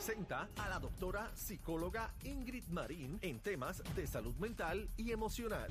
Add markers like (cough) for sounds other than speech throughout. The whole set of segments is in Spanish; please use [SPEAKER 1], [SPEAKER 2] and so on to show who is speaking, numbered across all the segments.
[SPEAKER 1] presenta a la doctora psicóloga Ingrid Marín en temas de salud mental y emocional.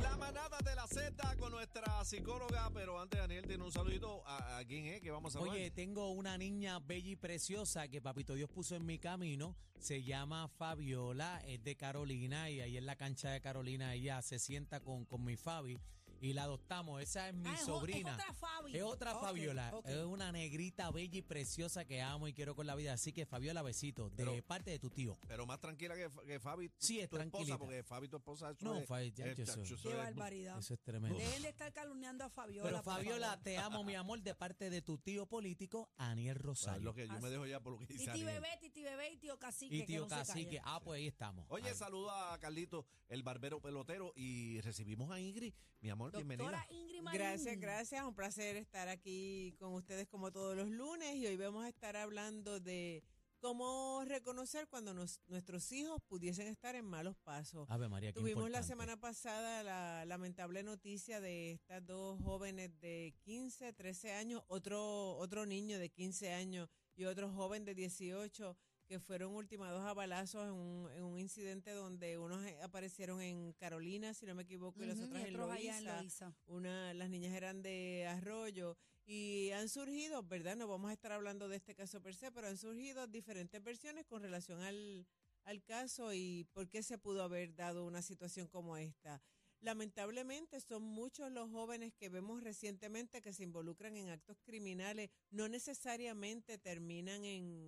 [SPEAKER 2] La manada de la Z con nuestra psicóloga, pero antes Daniel tiene un saludito a, a quién es que vamos a hablar.
[SPEAKER 3] Oye, tengo una niña bella y preciosa que Papito Dios puso en mi camino. Se llama Fabiola, es de Carolina y ahí en la cancha de Carolina ella se sienta con, con mi Fabi y la adoptamos. Esa es mi
[SPEAKER 4] Ah,
[SPEAKER 3] sobrina.
[SPEAKER 4] es otra Fabi.
[SPEAKER 3] Es otra Fabiola. Es una negrita bella y preciosa que amo y quiero con la vida. Así que Fabiola, besito, de
[SPEAKER 2] Pero-
[SPEAKER 3] parte de tu tío.
[SPEAKER 2] pero más tranquila que, que Fabi,
[SPEAKER 3] Sí, es
[SPEAKER 2] tu esposa, porque Fabi, tu esposa, eso
[SPEAKER 3] No,
[SPEAKER 2] es-
[SPEAKER 3] Fabi, ya,
[SPEAKER 2] es-
[SPEAKER 3] yo soy-
[SPEAKER 4] Qué
[SPEAKER 2] es-
[SPEAKER 4] barbaridad.
[SPEAKER 3] Eso es tremendo.
[SPEAKER 4] Dejen de estar calumniando a Fabiola.
[SPEAKER 3] Pero Fabiola,
[SPEAKER 4] favor.
[SPEAKER 3] te amo, mi amor, de parte de tu tío político, Aniel
[SPEAKER 2] Bueno, es
[SPEAKER 3] Rosario.
[SPEAKER 2] lo que yo me dejo ya por lo que dice
[SPEAKER 4] Titi
[SPEAKER 2] Daniel.
[SPEAKER 4] bebé, titi bebé y tío cacique.
[SPEAKER 3] y
[SPEAKER 4] que
[SPEAKER 3] tío
[SPEAKER 4] no se
[SPEAKER 3] Cacique. Ah, pues ahí estamos.
[SPEAKER 2] Oye,
[SPEAKER 3] Ahí.
[SPEAKER 2] saluda a Carlito, el barbero pelotero, y recibimos a Ingrid. Mi amor, bienvenida.
[SPEAKER 4] Doctora Ingrid Marín.
[SPEAKER 5] Gracias, gracias. Un placer estar aquí con ustedes como todos los lunes y hoy vamos a estar hablando de cómo reconocer cuando nos- nuestros hijos pudiesen estar en malos pasos.
[SPEAKER 3] Ave María, qué
[SPEAKER 5] Tuvimos la semana pasada la lamentable noticia de estas dos jóvenes de 15, 13 años, otro, otro niño de 15 años y otro joven de 18 que fueron ultimados a balazos en un, en un incidente donde unos eh, aparecieron en Carolina, si no me equivoco, y las otras en
[SPEAKER 4] allá en.
[SPEAKER 5] Una, las niñas eran de Arroyo y han surgido, ¿verdad? No vamos a estar hablando de este caso per se, pero han surgido diferentes versiones con relación al, al caso y por qué se pudo haber dado una situación como esta. Lamentablemente son muchos los jóvenes que vemos recientemente que se involucran en actos criminales, no necesariamente terminan en,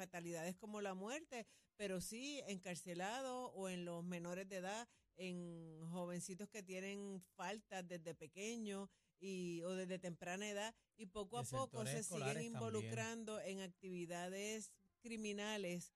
[SPEAKER 5] en- fatalidades como la muerte, pero sí encarcelados o en los menores de edad, en jovencitos que tienen faltas desde pequeños y, o desde temprana edad y poco a poco se siguen
[SPEAKER 3] también.
[SPEAKER 5] involucrando en actividades criminales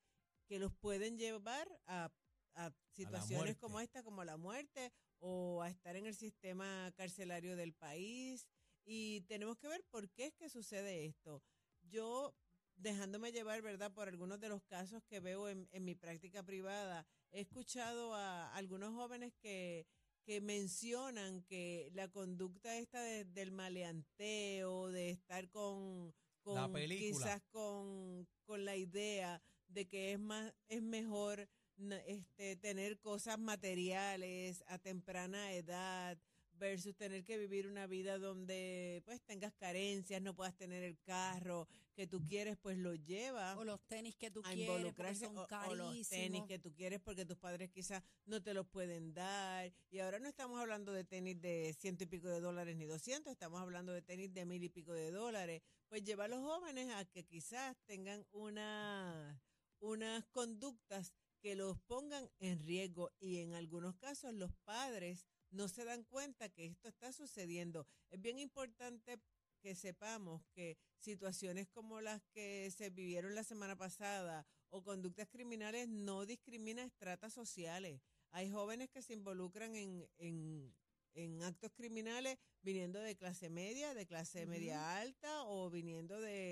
[SPEAKER 5] que los pueden llevar a, a situaciones como esta, como la muerte o a estar en el sistema carcelario del país. Y tenemos que ver por qué es que sucede esto. Yo, dejándome llevar, ¿verdad?, por algunos de los casos que veo en, en mi práctica privada, he escuchado a algunos jóvenes que, que mencionan que la conducta esta de- del maleanteo, de estar con,
[SPEAKER 3] La
[SPEAKER 5] con quizás con, con la idea de que es más, es mejor este, tener cosas materiales a temprana edad versus tener que vivir una vida donde pues tengas carencias, no puedas tener el carro que tú quieres, pues lo lleva
[SPEAKER 4] O los tenis que tú
[SPEAKER 5] a
[SPEAKER 4] quieres,
[SPEAKER 5] involucrarse
[SPEAKER 4] son
[SPEAKER 5] o, o los tenis que tú quieres porque tus padres quizás no te los pueden dar. Y ahora no estamos hablando de tenis de ciento y pico de dólares ni doscientos, estamos hablando de tenis de mil y pico de dólares. Pues lleva a los jóvenes a que quizás tengan una, unas conductas que los pongan en riesgo y en algunos casos los padres no se dan cuenta que esto está sucediendo. Es bien importante que sepamos que situaciones como las que se vivieron la semana pasada o conductas criminales no discriminan estratas sociales. Hay jóvenes que se involucran en, en, en actos criminales viniendo de clase media, de clase media alta o viniendo de,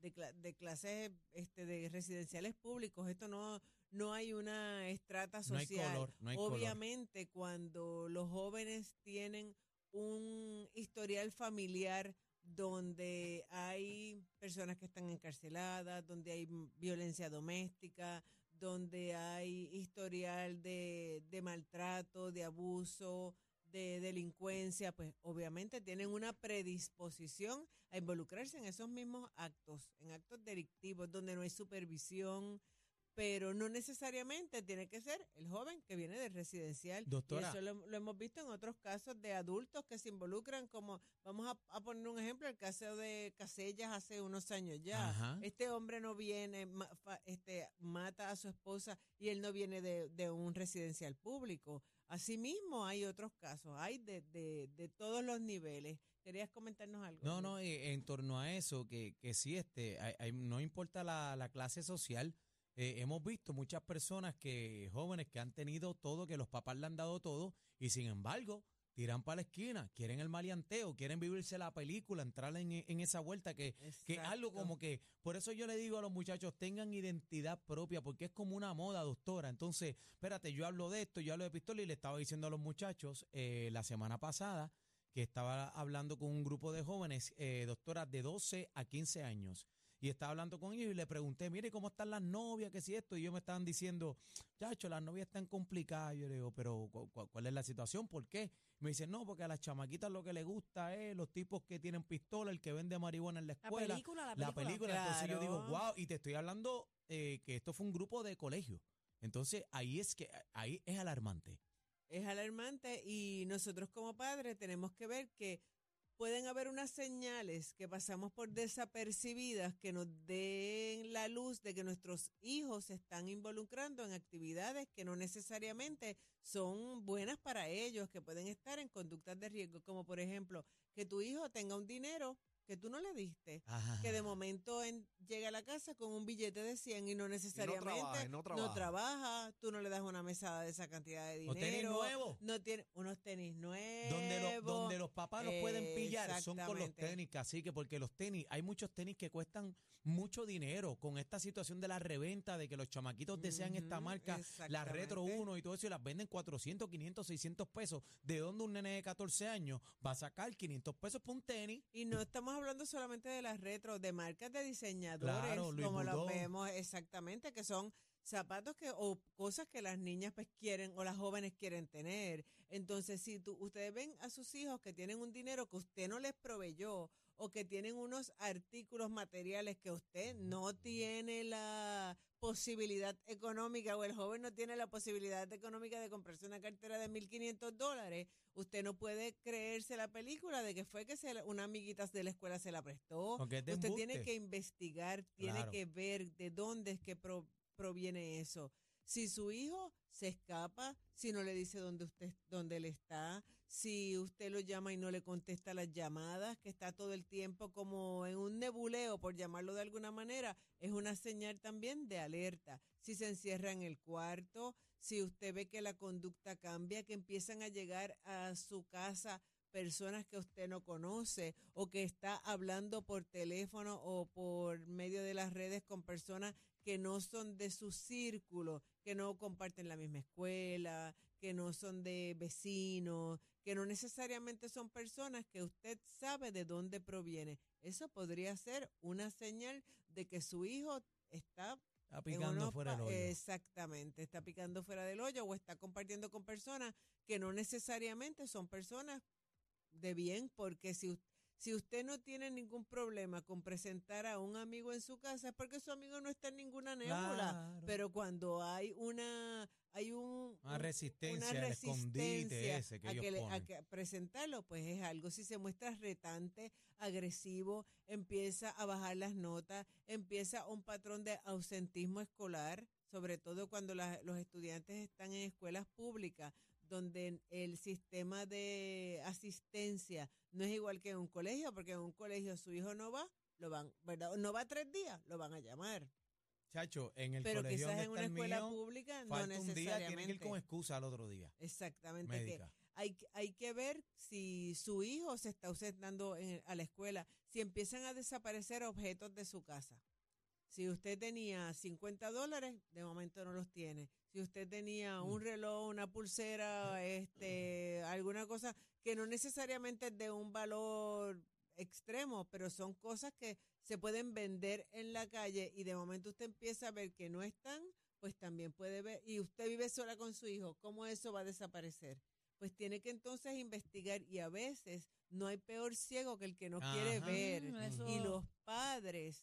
[SPEAKER 5] de, cla- de clases este, de residenciales públicos. Esto no, no hay una estrata
[SPEAKER 3] No hay
[SPEAKER 5] social.
[SPEAKER 3] color, no hay color.
[SPEAKER 5] Obviamente cuando los jóvenes tienen un historial familiar donde hay personas que están encarceladas, donde hay violencia doméstica, donde hay historial de, de maltrato, de abuso, de delincuencia, pues obviamente tienen una predisposición a involucrarse en esos mismos actos, en actos delictivos, donde no hay supervisión, pero no necesariamente tiene que ser el joven que viene del residencial. Y
[SPEAKER 3] Doctora.
[SPEAKER 5] eso lo, lo hemos visto en otros casos de adultos que se involucran, como vamos a, a poner un ejemplo, el caso de Casellas hace unos años ya.
[SPEAKER 3] Ajá.
[SPEAKER 5] Este hombre no viene, ma- fa- este, mata a su esposa y él no viene de, de un residencial público. Asimismo, hay otros casos, hay de, de, de todos los niveles. ¿Querías comentarnos algo?
[SPEAKER 3] No,
[SPEAKER 5] Luis?
[SPEAKER 3] no, eh, en torno a eso, que, que sí, este, hay- hay- no importa la, la clase social, eh, hemos visto muchas personas que, jóvenes que han tenido todo, que los papás le han dado todo, y sin embargo, tiran para la esquina, quieren el maleanteo, quieren vivirse la película, entrar en, en esa vuelta que, que algo como que, por eso yo le digo a los muchachos, tengan identidad propia, porque es como una moda, doctora. Entonces, espérate, yo hablo de esto, yo hablo de pistola y le estaba diciendo a los muchachos eh, la semana pasada que estaba hablando con un grupo de jóvenes, eh, doctoras de 12 a 15 años. Y estaba hablando con ellos y le pregunté, mire, ¿cómo están las novias? ¿Qué si esto? Y ellos me estaban diciendo, chacho, las novias están complicadas. Yo le digo, pero ¿cu- cu- ¿cuál es la situación? ¿Por qué? Me dicen, no, porque a las chamaquitas lo que les gusta es los tipos que tienen pistola, el que vende marihuana en la
[SPEAKER 4] La
[SPEAKER 3] escuela.
[SPEAKER 4] película, la
[SPEAKER 3] La
[SPEAKER 4] película.
[SPEAKER 3] película, entonces yo digo, wow, y te estoy hablando eh, que esto fue un grupo de colegio. Entonces ahí es que ahí es alarmante.
[SPEAKER 5] Es alarmante y nosotros como padres tenemos que ver que pueden haber unas señales que pasamos por desapercibidas que nos den la luz de que nuestros hijos se están involucrando en actividades que no necesariamente son buenas para ellos, que pueden estar en conductas de riesgo, como por ejemplo que tu hijo tenga un dinero que tú no le diste, que de momento en- llega a la casa con un billete de 100 y no necesariamente
[SPEAKER 2] trabaja, y no trabaja.
[SPEAKER 5] trabaja, tú no le das una mesada de esa cantidad de dinero.
[SPEAKER 3] tenis nuevos.
[SPEAKER 5] No tiene unos tenis nuevos.
[SPEAKER 3] Donde, los- donde los papás los pueden pillar son con los tenis, así que porque los tenis, hay muchos tenis que cuestan mucho dinero con esta situación de la reventa, de que los chamaquitos desean esta marca, la Retro
[SPEAKER 5] exactamente.
[SPEAKER 3] 1 y todo eso, y las venden 400, 500, 600 pesos. ¿De dónde un nene de 14 años va a sacar 500 pesos por un tenis?
[SPEAKER 5] Y no estamos hablando solamente de las retro, de marcas de diseñadores,
[SPEAKER 3] Claro,
[SPEAKER 5] como lo
[SPEAKER 3] Vuitton.
[SPEAKER 5] vemos exactamente, que son zapatos que o cosas que las niñas pues quieren o las jóvenes quieren tener. Entonces, si tú, ustedes ven a sus hijos que tienen un dinero que usted no les proveyó o que tienen unos artículos materiales que usted no tiene la posibilidad económica o el joven no tiene la posibilidad económica de comprarse una cartera de 1.500 dólares, usted no puede creerse la película de que fue que se una amiguita de la escuela se la prestó. Usted tiene que investigar, tiene
[SPEAKER 3] Claro.
[SPEAKER 5] que ver de dónde es que pro- proviene eso. Si su hijo se escapa, si no le dice dónde usted dónde él está, si usted lo llama y no le contesta las llamadas, que está todo el tiempo como en un nebuleo, por llamarlo de alguna manera, es una señal también de alerta. Si se encierra en el cuarto, si usted ve que la conducta cambia, que empiezan a llegar a su casa personas que usted no conoce o que está hablando por teléfono o por medio de las redes con personas que no son de su círculo, que no comparten la misma escuela, que no son de vecinos, que no necesariamente son personas que usted sabe de dónde proviene. Eso podría ser una señal de que su hijo está
[SPEAKER 3] picando
[SPEAKER 5] unos
[SPEAKER 3] fuera del hoyo.
[SPEAKER 5] Exactamente, está picando fuera del hoyo o está compartiendo con personas que no necesariamente son personas de bien, porque si, us- si usted no tiene ningún problema con presentar a un amigo en su casa, es porque su amigo no está en ninguna nébula.
[SPEAKER 3] Claro.
[SPEAKER 5] Pero cuando hay una, hay un,
[SPEAKER 3] Una
[SPEAKER 5] un-
[SPEAKER 3] resistencia,
[SPEAKER 5] una
[SPEAKER 3] ese que
[SPEAKER 5] a,
[SPEAKER 3] ellos
[SPEAKER 5] que le- a que presentarlo, pues es algo. Si se muestra retante, agresivo, empieza a bajar las notas, empieza un patrón de ausentismo escolar, sobre todo cuando la- los estudiantes están en escuelas públicas, donde el sistema de asistencia no es igual que en un colegio, porque en un colegio su hijo no va, lo van, ¿verdad? No va tres días, lo van a llamar.
[SPEAKER 3] Chacho, en el
[SPEAKER 5] Pero
[SPEAKER 3] colegio
[SPEAKER 5] quizás en una
[SPEAKER 3] el
[SPEAKER 5] escuela
[SPEAKER 3] mío,
[SPEAKER 5] pública no
[SPEAKER 3] falta un día, tiene que ir
[SPEAKER 5] necesariamente.
[SPEAKER 3] con excusa al otro día.
[SPEAKER 5] Exactamente. que hay, que- hay que ver si su hijo se está ausentando en- a la escuela, si empiezan a desaparecer objetos de su casa. Si usted tenía 50 dólares, de momento no los tiene. Si usted tenía un reloj, una pulsera, este, alguna cosa que no necesariamente es de un valor extremo, pero son cosas que se pueden vender en la calle y de momento usted empieza a ver que no están, pues también puede ver, y usted vive sola con su hijo, ¿cómo eso va a desaparecer? Pues tiene que entonces investigar y a veces no hay peor ciego que el que no quiere ver.
[SPEAKER 4] Mm, eso-
[SPEAKER 5] Y los padres,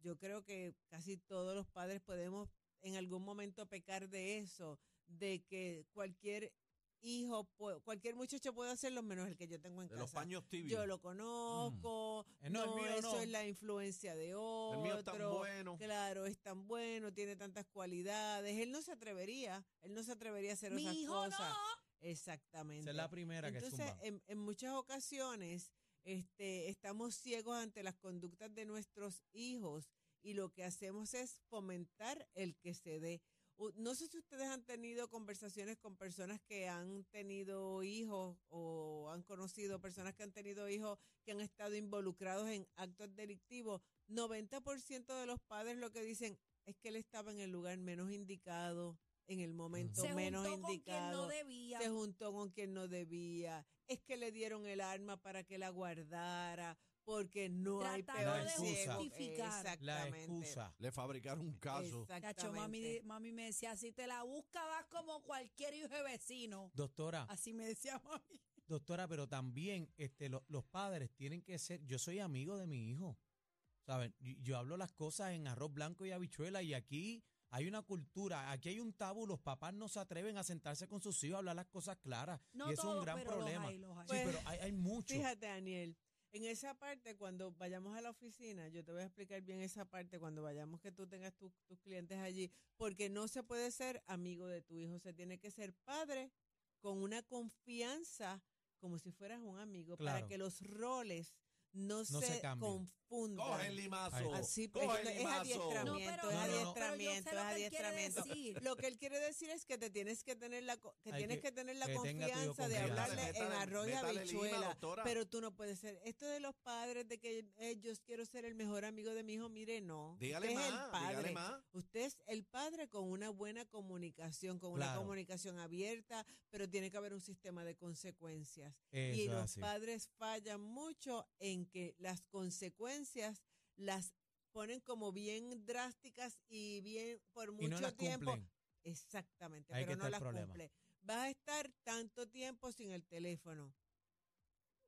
[SPEAKER 5] yo creo que casi todos los padres podemos en algún momento pecar de eso, de que cualquier hijo, cualquier muchacho puede hacerlo menos el que yo tengo en
[SPEAKER 2] De los
[SPEAKER 5] casa.
[SPEAKER 2] paños tibios.
[SPEAKER 5] Yo lo conozco,
[SPEAKER 3] Eh, no, el
[SPEAKER 5] no,
[SPEAKER 3] mío
[SPEAKER 5] eso
[SPEAKER 3] no.
[SPEAKER 5] es la influencia de otro.
[SPEAKER 2] El mío es tan bueno.
[SPEAKER 5] Claro, es tan bueno, tiene tantas cualidades. Él no se atrevería, él no se atrevería a hacer
[SPEAKER 4] Mi
[SPEAKER 5] esas
[SPEAKER 4] hijo
[SPEAKER 5] cosas.
[SPEAKER 4] no.
[SPEAKER 3] Esa
[SPEAKER 5] Exactamente.
[SPEAKER 3] es la primera que
[SPEAKER 5] Entonces, en, en muchas ocasiones este, estamos ciegos ante las conductas de nuestros hijos y lo que hacemos es fomentar el que se dé. No sé si ustedes han tenido conversaciones con personas que han tenido hijos o han conocido personas que han tenido hijos que han estado involucrados en actos delictivos. 90% de los padres lo que dicen es que él estaba en el lugar menos indicado, en el momento
[SPEAKER 4] Se
[SPEAKER 5] menos
[SPEAKER 4] juntó con quien
[SPEAKER 5] indicado
[SPEAKER 4] no debía.
[SPEAKER 5] se juntó con quien no debía, es que le dieron el arma para que la guardara, porque no hay
[SPEAKER 4] Tratando
[SPEAKER 5] peor
[SPEAKER 3] de
[SPEAKER 5] ciego.
[SPEAKER 4] justificar.
[SPEAKER 3] La excusa.
[SPEAKER 2] Le fabricaron un caso.
[SPEAKER 4] Chacho, mami, me decía, si te la busca vas como cualquier hijo de vecino.
[SPEAKER 3] Doctora,
[SPEAKER 4] Así me decía mami.
[SPEAKER 3] doctora, pero también este, lo- los padres tienen que ser, yo soy amigo de mi hijo, ¿saben? Yo, yo hablo las cosas en arroz blanco y habichuela y aquí hay una cultura, aquí hay un tabú, los papás no se atreven a sentarse con sus hijos a hablar las cosas claras
[SPEAKER 4] No
[SPEAKER 3] y eso es
[SPEAKER 4] todos,
[SPEAKER 3] un gran
[SPEAKER 4] pero los
[SPEAKER 3] problema.
[SPEAKER 4] hay, los hay.
[SPEAKER 3] Sí,
[SPEAKER 5] Pues,
[SPEAKER 3] pero hay, hay mucho.
[SPEAKER 5] Fíjate, Daniel, en esa parte, cuando vayamos a la oficina, yo te voy a explicar bien esa parte cuando vayamos que tú tengas tu- tus clientes allí, porque no se puede ser amigo de tu hijo, se tiene que ser padre con una confianza como si fueras un amigo, para que los roles no,
[SPEAKER 3] se
[SPEAKER 5] se,
[SPEAKER 3] cambien.
[SPEAKER 5] confundan.
[SPEAKER 2] Coge el limazo.
[SPEAKER 5] Así,
[SPEAKER 2] Coge
[SPEAKER 5] es, es adiestramiento,
[SPEAKER 4] No,
[SPEAKER 5] es
[SPEAKER 4] pero-
[SPEAKER 3] No, no, no.
[SPEAKER 5] adiestramiento, es
[SPEAKER 4] lo que él quiere
[SPEAKER 5] adiestramiento.
[SPEAKER 4] decir.
[SPEAKER 5] Lo que él quiere decir es que te tienes que tener la que
[SPEAKER 3] Hay
[SPEAKER 5] tienes
[SPEAKER 3] que-
[SPEAKER 5] que, tener la
[SPEAKER 3] que
[SPEAKER 5] confianza de
[SPEAKER 3] confianza.
[SPEAKER 5] hablarle en
[SPEAKER 2] Métale-
[SPEAKER 5] arroz y
[SPEAKER 2] métale lima,
[SPEAKER 5] habichuela, pero tú no puedes ser esto de los padres de que eh, yo quiero ser el mejor amigo de mi hijo, mire, no.
[SPEAKER 2] Dígale
[SPEAKER 5] Usted es
[SPEAKER 2] más,
[SPEAKER 5] el padre.
[SPEAKER 2] dígale más.
[SPEAKER 5] Usted es el padre con una buena comunicación, con una comunicación abierta, pero tiene que haber un sistema de consecuencias.
[SPEAKER 3] Eso
[SPEAKER 5] y
[SPEAKER 3] es
[SPEAKER 5] los
[SPEAKER 3] así.
[SPEAKER 5] padres fallan mucho en que las consecuencias las ponen como bien drásticas y bien por mucho
[SPEAKER 3] y no las
[SPEAKER 5] tiempo.
[SPEAKER 3] cumplen.
[SPEAKER 5] Exactamente,
[SPEAKER 3] Ahí
[SPEAKER 5] pero no las cumple. Vas a estar tanto tiempo sin el teléfono.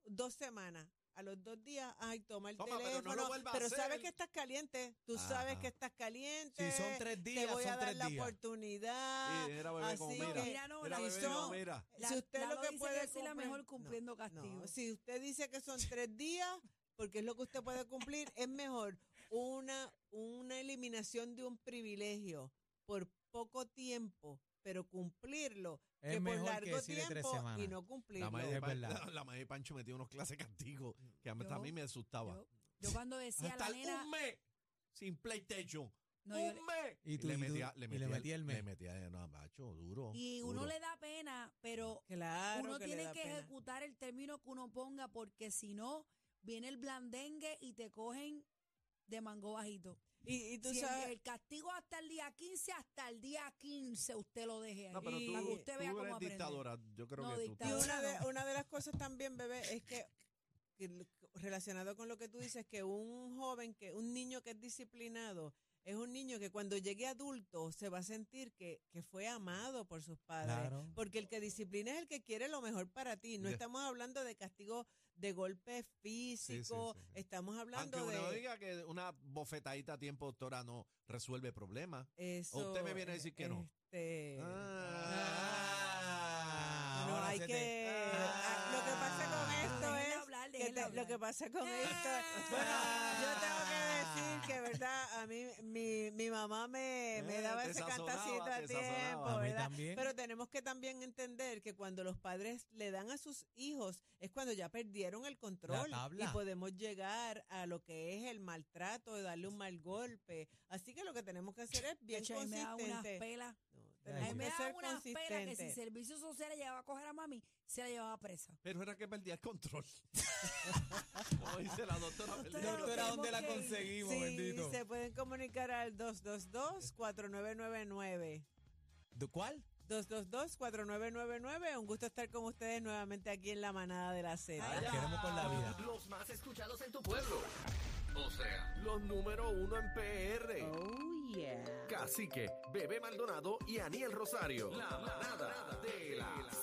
[SPEAKER 5] Dos semanas. A los dos días, ay, toma el
[SPEAKER 2] Toma, pero no lo
[SPEAKER 5] teléfono.
[SPEAKER 2] a
[SPEAKER 5] pero sabes que estás caliente. Tú sabes
[SPEAKER 2] Ajá.
[SPEAKER 5] que estás caliente.
[SPEAKER 3] Si son tres
[SPEAKER 5] Te
[SPEAKER 3] días,
[SPEAKER 5] voy a
[SPEAKER 3] son
[SPEAKER 5] dar
[SPEAKER 3] tres
[SPEAKER 5] la
[SPEAKER 3] días.
[SPEAKER 5] oportunidad.
[SPEAKER 2] Y era bebé como
[SPEAKER 5] así
[SPEAKER 2] mira.
[SPEAKER 5] que-
[SPEAKER 4] Mira, no,
[SPEAKER 2] Mira,
[SPEAKER 4] la-
[SPEAKER 2] bebé,
[SPEAKER 5] son-
[SPEAKER 2] no, mira.
[SPEAKER 4] La-
[SPEAKER 5] si usted
[SPEAKER 4] Lalo
[SPEAKER 5] lo que
[SPEAKER 4] dice
[SPEAKER 5] puede
[SPEAKER 4] sí, la mejor
[SPEAKER 5] no,
[SPEAKER 4] cumpliendo
[SPEAKER 5] no.
[SPEAKER 4] castigo.
[SPEAKER 5] Si usted dice que son tres días, porque es lo que usted puede cumplir, es mejor una, una eliminación de un privilegio por poco tiempo, pero cumplirlo,
[SPEAKER 3] Es
[SPEAKER 5] que por
[SPEAKER 3] mejor que
[SPEAKER 5] largo
[SPEAKER 3] decirle tres
[SPEAKER 5] tiempo
[SPEAKER 3] semanas.
[SPEAKER 5] y no
[SPEAKER 2] La
[SPEAKER 5] cumplirlo.
[SPEAKER 2] madre, de
[SPEAKER 3] Es
[SPEAKER 2] Pan-
[SPEAKER 3] verdad. (laughs)
[SPEAKER 2] la, la madre de Pancho metía unos clases de castigo que a mí, a mí me asustaba.
[SPEAKER 4] Yo, yo cuando decía a la
[SPEAKER 2] Hasta
[SPEAKER 4] nena.
[SPEAKER 2] un mes sin PlayStation.
[SPEAKER 4] no, yo-
[SPEAKER 2] un mes.
[SPEAKER 3] Y tú-
[SPEAKER 2] le
[SPEAKER 3] tú-
[SPEAKER 2] metía, le
[SPEAKER 3] y
[SPEAKER 2] metía,
[SPEAKER 3] le metía el mes.
[SPEAKER 2] Le metía, no, macho, duro.
[SPEAKER 4] y uno
[SPEAKER 2] duro.
[SPEAKER 4] le da pena, pero
[SPEAKER 5] Claro
[SPEAKER 4] uno
[SPEAKER 5] que le
[SPEAKER 4] tiene
[SPEAKER 5] da
[SPEAKER 4] que
[SPEAKER 5] pena.
[SPEAKER 4] ejecutar el término que uno ponga porque si no, viene el blandengue y te cogen de mango bajito.
[SPEAKER 5] Y, y tú
[SPEAKER 4] Si el,
[SPEAKER 5] sabes,
[SPEAKER 4] el castigo hasta el día 15, hasta el día 15 usted lo deje ahí.
[SPEAKER 2] No, pero
[SPEAKER 5] Y-
[SPEAKER 2] tú,
[SPEAKER 4] para que usted vea
[SPEAKER 2] tú
[SPEAKER 4] cómo
[SPEAKER 2] eres
[SPEAKER 4] aprende.
[SPEAKER 2] dictadora. Yo creo
[SPEAKER 4] No,
[SPEAKER 2] que tú
[SPEAKER 5] Y una de, una de las cosas también, bebé, es que, relacionado con lo que tú dices, que un joven, que un niño que es disciplinado, es un niño que cuando llegue adulto se va a sentir que, que fue amado por sus padres.
[SPEAKER 3] Claro.
[SPEAKER 5] Porque el que disciplina es el que quiere lo mejor para ti. No
[SPEAKER 2] De-
[SPEAKER 5] estamos hablando de castigo de golpe físico,
[SPEAKER 2] sí, sí.
[SPEAKER 5] estamos hablando
[SPEAKER 2] Aunque uno
[SPEAKER 5] de
[SPEAKER 2] diga que una bofetadita a tiempo, doctora, no resuelve problemas.
[SPEAKER 5] eso.
[SPEAKER 2] usted me viene a decir que no.
[SPEAKER 5] este,
[SPEAKER 3] Ah,
[SPEAKER 5] no, hay que. ah, lo que pasa con esto. Bueno, yo tengo que decir que, ¿verdad? A mí, mi, mi mamá me, me
[SPEAKER 2] Eh,
[SPEAKER 5] daba ese cantacito a tiempo.
[SPEAKER 3] A
[SPEAKER 5] ¿verdad?
[SPEAKER 3] también.
[SPEAKER 5] Pero tenemos que también entender que cuando los padres le dan a sus hijos es cuando ya perdieron el control y podemos llegar a lo que es el maltrato, de darle un mal golpe. Así que lo que tenemos que hacer es bien consistente.
[SPEAKER 3] Ay,
[SPEAKER 4] Ahí me
[SPEAKER 5] que
[SPEAKER 4] da
[SPEAKER 5] ser
[SPEAKER 4] unas pelas que si. Servicio Social le llevaba a coger a mami, se la llevaba presa.
[SPEAKER 2] Pero era que perdía el control. (laughs) Como dice la doctora. perdía el
[SPEAKER 4] Doctora,
[SPEAKER 2] control.
[SPEAKER 3] ¿dónde la
[SPEAKER 4] tenemos que ir.
[SPEAKER 3] conseguimos,
[SPEAKER 5] Sí,
[SPEAKER 3] bendito?
[SPEAKER 5] se pueden comunicar al 222-4999.
[SPEAKER 3] ¿De ¿Cuál?
[SPEAKER 5] 222-4999. Un gusto estar con ustedes nuevamente aquí en la manada de la Z.
[SPEAKER 3] Los queremos con la vida.
[SPEAKER 1] Los más escuchados en tu pueblo. O sea, los número uno en PR.
[SPEAKER 5] Oh, yeah.
[SPEAKER 1] Cacique, Bebé Maldonado y Aniel Rosario. La manada de la